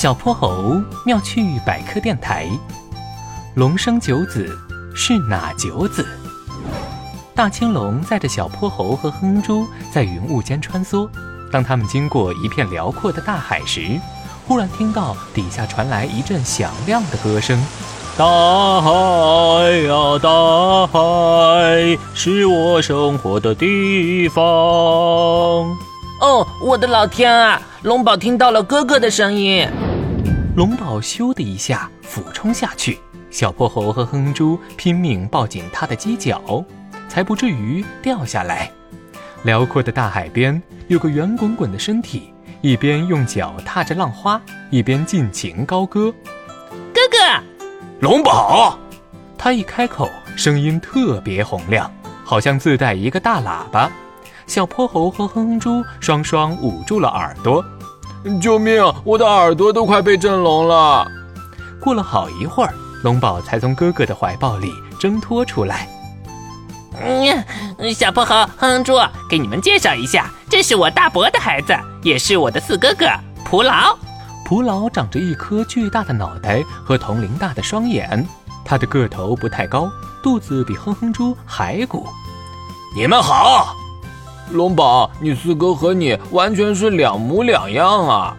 小泼猴妙趣百科电台：龙生九子是哪九子？大青龙载着小泼猴和哼猪在云雾间穿梭。当他们经过一片辽阔的大海时，忽然听到底下传来一阵响亮的歌声：“大海呀，大海，是我生活的地方。”哦，我的老天啊！龙宝听到了哥哥的声音。龙宝咻的一下俯冲下去，小泼猴和哼猪拼命抱紧他的犄角，才不至于掉下来。辽阔的大海边有个圆滚滚的身体，一边用脚踏着浪花，一边尽情高歌。哥哥，龙宝，他一开口，声音特别洪亮，好像自带一个大喇叭。小泼猴和哼哼猪双双捂住了耳朵。救命！我的耳朵都快被震聋了。过了好一会儿，龙宝才从哥哥的怀抱里挣脱出来。嗯，小泼猴、哼哼猪，给你们介绍一下，这是我大伯的孩子，也是我的四哥哥蒲劳。蒲劳长着一颗巨大的脑袋和铜铃大的双眼，他的个头不太高，肚子比哼哼猪还鼓。你们好。龙宝，你四哥和你完全是两模两样啊！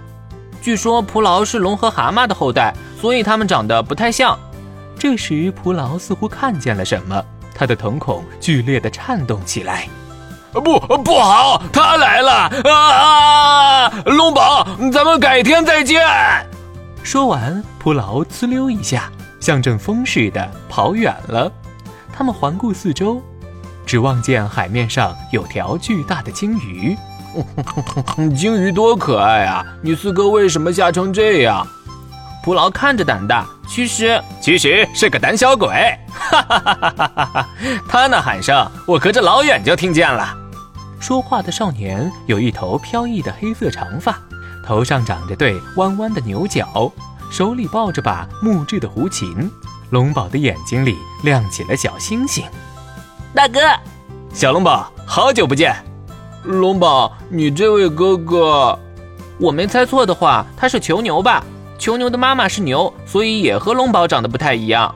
据说蒲牢是龙和蛤蟆的后代，所以他们长得不太像。这时，蒲牢似乎看见了什么，他的瞳孔剧烈地颤动起来。不，不好，他来了！啊！龙宝，咱们改天再见。说完，蒲牢呲溜一下，像阵风似的跑远了。他们环顾四周。只望见海面上有条巨大的鲸鱼，鲸鱼多可爱啊！你四哥为什么吓成这样？蒲劳看着胆大，其实其实是个胆小鬼。哈哈哈哈哈哈！他那喊声，我隔着老远就听见了。说话的少年有一头飘逸的黑色长发，头上长着对弯弯的牛角，手里抱着把木质的胡琴。龙宝的眼睛里亮起了小星星。大哥，小龙宝，好久不见。龙宝，你这位哥哥，我没猜错的话，他是囚牛吧？囚牛的妈妈是牛，所以也和龙宝长得不太一样。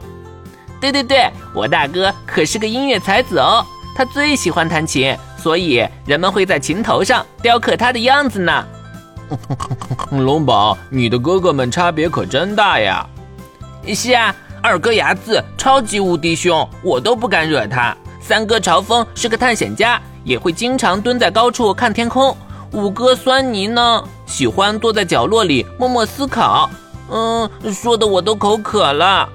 对对对，我大哥可是个音乐才子哦，他最喜欢弹琴，所以人们会在琴头上雕刻他的样子呢。龙宝，你的哥哥们差别可真大呀。是啊，二哥牙子超级无敌凶，我都不敢惹他。三哥朝风是个探险家，也会经常蹲在高处看天空。五哥酸泥呢，喜欢坐在角落里默默思考。嗯，说的我都口渴了。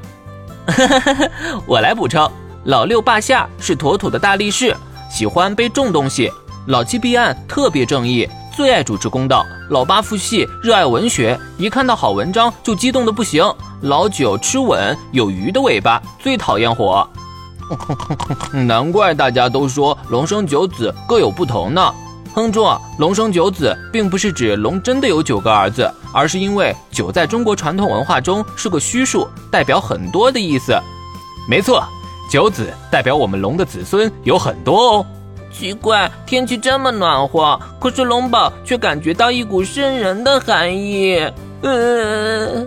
我来补充：老六霸下是妥妥的大力士，喜欢背重东西；老七避案特别正义，最爱主持公道；老八复系热爱文学，一看到好文章就激动的不行；老九吃稳有鱼的尾巴，最讨厌火。难怪大家都说龙生九子各有不同呢。哼猪，龙生九子并不是指龙真的有九个儿子，而是因为九在中国传统文化中是个虚数，代表很多的意思。没错，九子代表我们龙的子孙有很多哦。奇怪，天气这么暖和，可是龙宝却感觉到一股渗人的寒意。呃。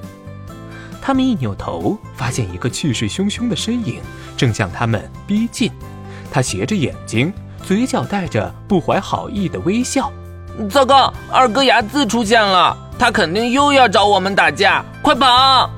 他们一扭头，发现一个气势汹汹的身影正向他们逼近。他斜着眼睛，嘴角带着不怀好意的微笑。糟糕，二哥牙子出现了，他肯定又要找我们打架！快跑！